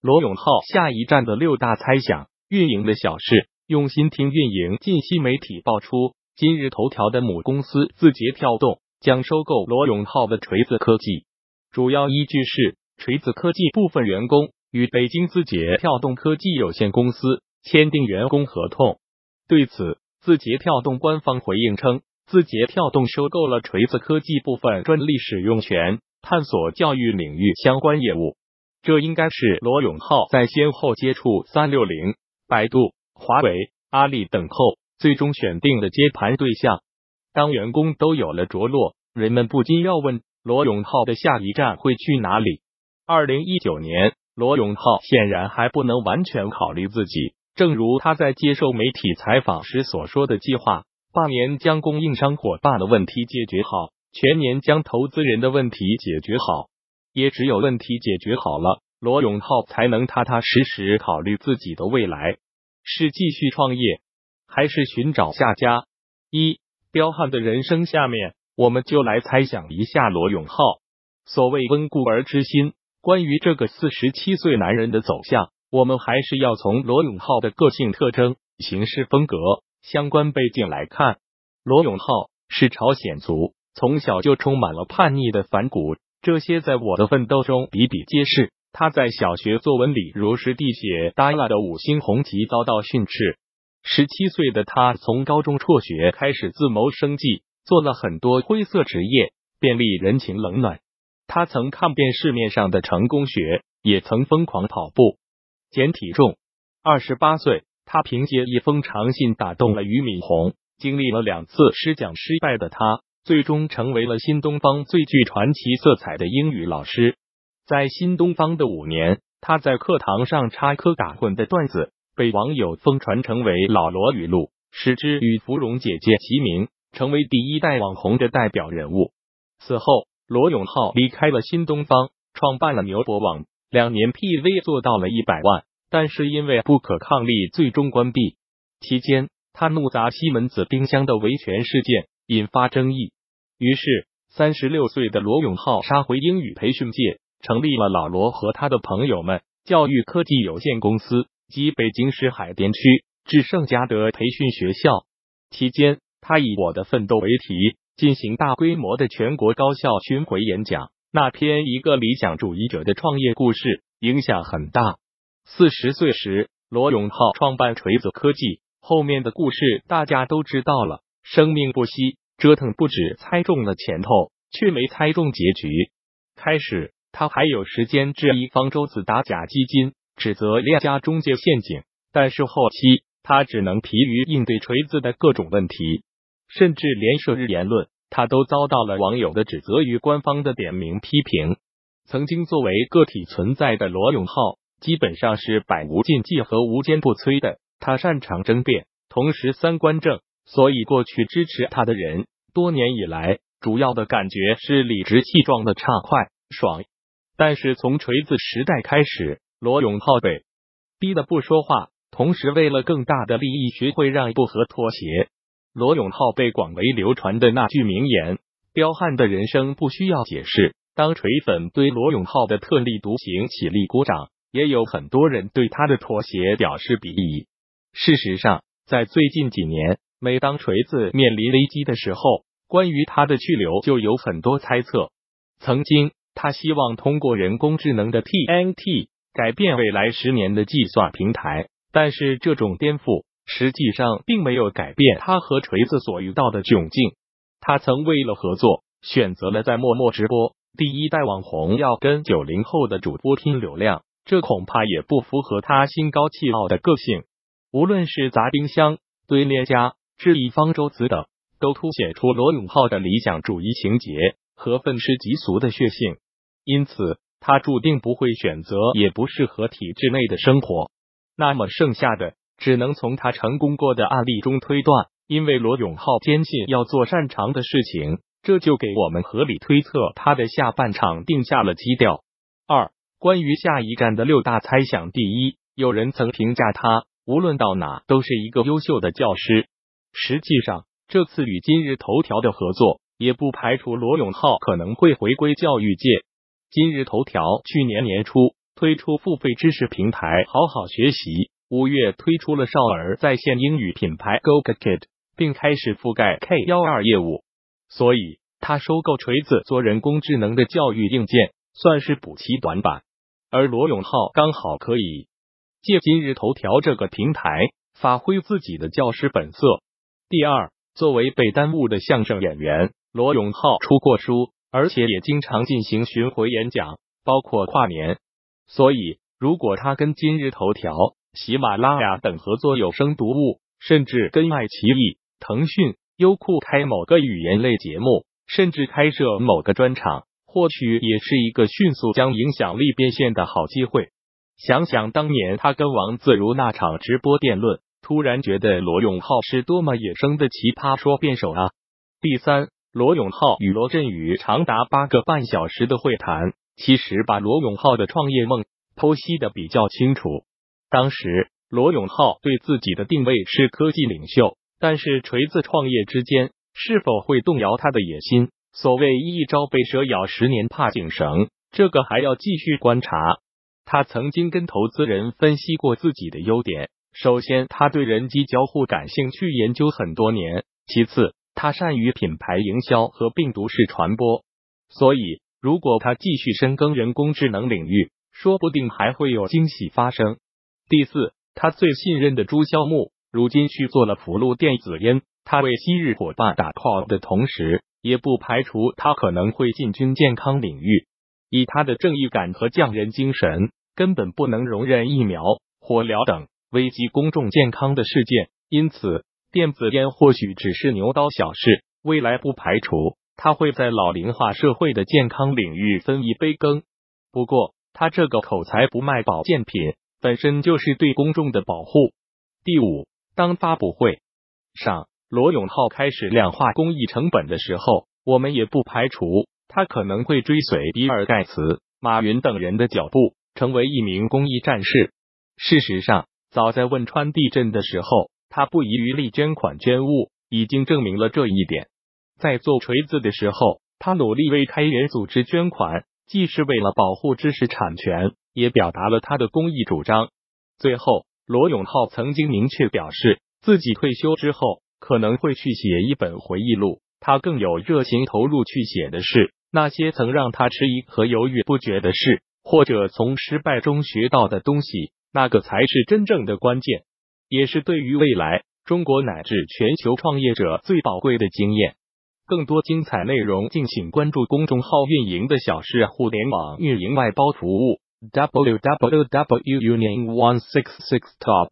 罗永浩下一站的六大猜想，运营的小事，用心听运营。近期媒体爆出，今日头条的母公司字节跳动将收购罗永浩的锤子科技，主要依据是锤子科技部分员工与北京字节跳动科技有限公司签订员工合同。对此，字节跳动官方回应称，字节跳动收购了锤子科技部分专利使用权，探索教育领域相关业务。这应该是罗永浩在先后接触三六零、百度、华为、阿里等后，最终选定的接盘对象。当员工都有了着落，人们不禁要问：罗永浩的下一站会去哪里？二零一九年，罗永浩显然还不能完全考虑自己。正如他在接受媒体采访时所说的计划：半年将供应商伙伴的问题解决好，全年将投资人的问题解决好。也只有问题解决好了，罗永浩才能踏踏实实考虑自己的未来，是继续创业，还是寻找下家？一彪悍的人生，下面我们就来猜想一下罗永浩。所谓温故而知新，关于这个四十七岁男人的走向，我们还是要从罗永浩的个性特征、行事风格、相关背景来看。罗永浩是朝鲜族，从小就充满了叛逆的反骨。这些在我的奋斗中比比皆是。他在小学作文里如实地写，耷拉的五星红旗遭到训斥。十七岁的他从高中辍学开始自谋生计，做了很多灰色职业，便利人情冷暖。他曾看遍市面上的成功学，也曾疯狂跑步减体重。二十八岁，他凭借一封长信打动了俞敏洪。经历了两次失奖失败的他。最终成为了新东方最具传奇色彩的英语老师。在新东方的五年，他在课堂上插科打诨的段子被网友疯传，成为老罗语录，使之与芙蓉姐姐齐名，成为第一代网红的代表人物。此后，罗永浩离开了新东方，创办了牛博网，两年 PV 做到了一百万，但是因为不可抗力，最终关闭。期间，他怒砸西门子冰箱的维权事件，引发争议。于是，三十六岁的罗永浩杀回英语培训界，成立了老罗和他的朋友们教育科技有限公司及北京市海淀区至圣嘉德培训学校。期间，他以“我的奋斗”为题，进行大规模的全国高校巡回演讲。那篇《一个理想主义者的创业故事》影响很大。四十岁时，罗永浩创办锤子科技，后面的故事大家都知道了。生命不息。折腾不止猜中了前头，却没猜中结局。开始他还有时间质疑方舟子打假基金，指责链家中介陷阱，但是后期他只能疲于应对锤子的各种问题，甚至连涉日言论，他都遭到了网友的指责与官方的点名批评。曾经作为个体存在的罗永浩，基本上是百无禁忌和无坚不摧的。他擅长争辩，同时三观正。所以，过去支持他的人，多年以来主要的感觉是理直气壮的畅快爽。但是从锤子时代开始，罗永浩被逼的不说话，同时为了更大的利益学会让步和妥协。罗永浩被广为流传的那句名言：“彪悍的人生不需要解释。”当锤粉对罗永浩的特立独行起立鼓掌，也有很多人对他的妥协表示鄙夷。事实上，在最近几年。每当锤子面临危机的时候，关于他的去留就有很多猜测。曾经，他希望通过人工智能的 TNT 改变未来十年的计算平台，但是这种颠覆实际上并没有改变他和锤子所遇到的窘境。他曾为了合作，选择了在陌陌直播。第一代网红要跟九零后的主播拼流量，这恐怕也不符合他心高气傲的个性。无论是砸冰箱、堆链家。质疑方舟子等，都凸显出罗永浩的理想主义情节和愤世嫉俗的血性，因此他注定不会选择也不适合体制内的生活。那么剩下的只能从他成功过的案例中推断，因为罗永浩坚信要做擅长的事情，这就给我们合理推测他的下半场定下了基调。二、关于下一站的六大猜想：第一，有人曾评价他无论到哪都是一个优秀的教师。实际上，这次与今日头条的合作，也不排除罗永浩可能会回归教育界。今日头条去年年初推出付费知识平台好好学习。五月推出了少儿在线英语品牌 “Go Kid”，并开始覆盖 K 幺二业务。所以，他收购锤子做人工智能的教育硬件，算是补齐短板。而罗永浩刚好可以借今日头条这个平台，发挥自己的教师本色。第二，作为被耽误的相声演员，罗永浩出过书，而且也经常进行巡回演讲，包括跨年。所以，如果他跟今日头条、喜马拉雅等合作有声读物，甚至跟爱奇艺、腾讯、优酷开某个语言类节目，甚至开设某个专场。或许也是一个迅速将影响力变现的好机会。想想当年他跟王自如那场直播辩论，突然觉得罗永浩是多么野生的奇葩说辩手啊！第三，罗永浩与罗振宇长达八个半小时的会谈，其实把罗永浩的创业梦剖析的比较清楚。当时罗永浩对自己的定位是科技领袖，但是锤子创业之间是否会动摇他的野心？所谓一朝被蛇咬，十年怕井绳，这个还要继续观察。他曾经跟投资人分析过自己的优点：首先，他对人机交互感兴趣，研究很多年；其次，他善于品牌营销和病毒式传播。所以，如果他继续深耕人工智能领域，说不定还会有惊喜发生。第四，他最信任的朱孝木，如今去做了福禄电子烟，他为昔日伙伴打 call 的同时。也不排除他可能会进军健康领域。以他的正义感和匠人精神，根本不能容忍疫苗、火疗等危及公众健康的事件。因此，电子烟或许只是牛刀小事。未来不排除它会在老龄化社会的健康领域分一杯羹。不过，他这个口才不卖保健品，本身就是对公众的保护。第五，当发布会上。罗永浩开始量化公益成本的时候，我们也不排除他可能会追随比尔盖茨、马云等人的脚步，成为一名公益战士。事实上，早在汶川地震的时候，他不遗余力捐款捐物，已经证明了这一点。在做锤子的时候，他努力为开源组织捐款，既是为了保护知识产权，也表达了他的公益主张。最后，罗永浩曾经明确表示，自己退休之后。可能会去写一本回忆录，他更有热情投入去写的是那些曾让他迟疑和犹豫不决的事，或者从失败中学到的东西，那个才是真正的关键，也是对于未来中国乃至全球创业者最宝贵的经验。更多精彩内容，敬请关注公众号“运营的小事互联网运营外包服务 ”www.unionone66.top。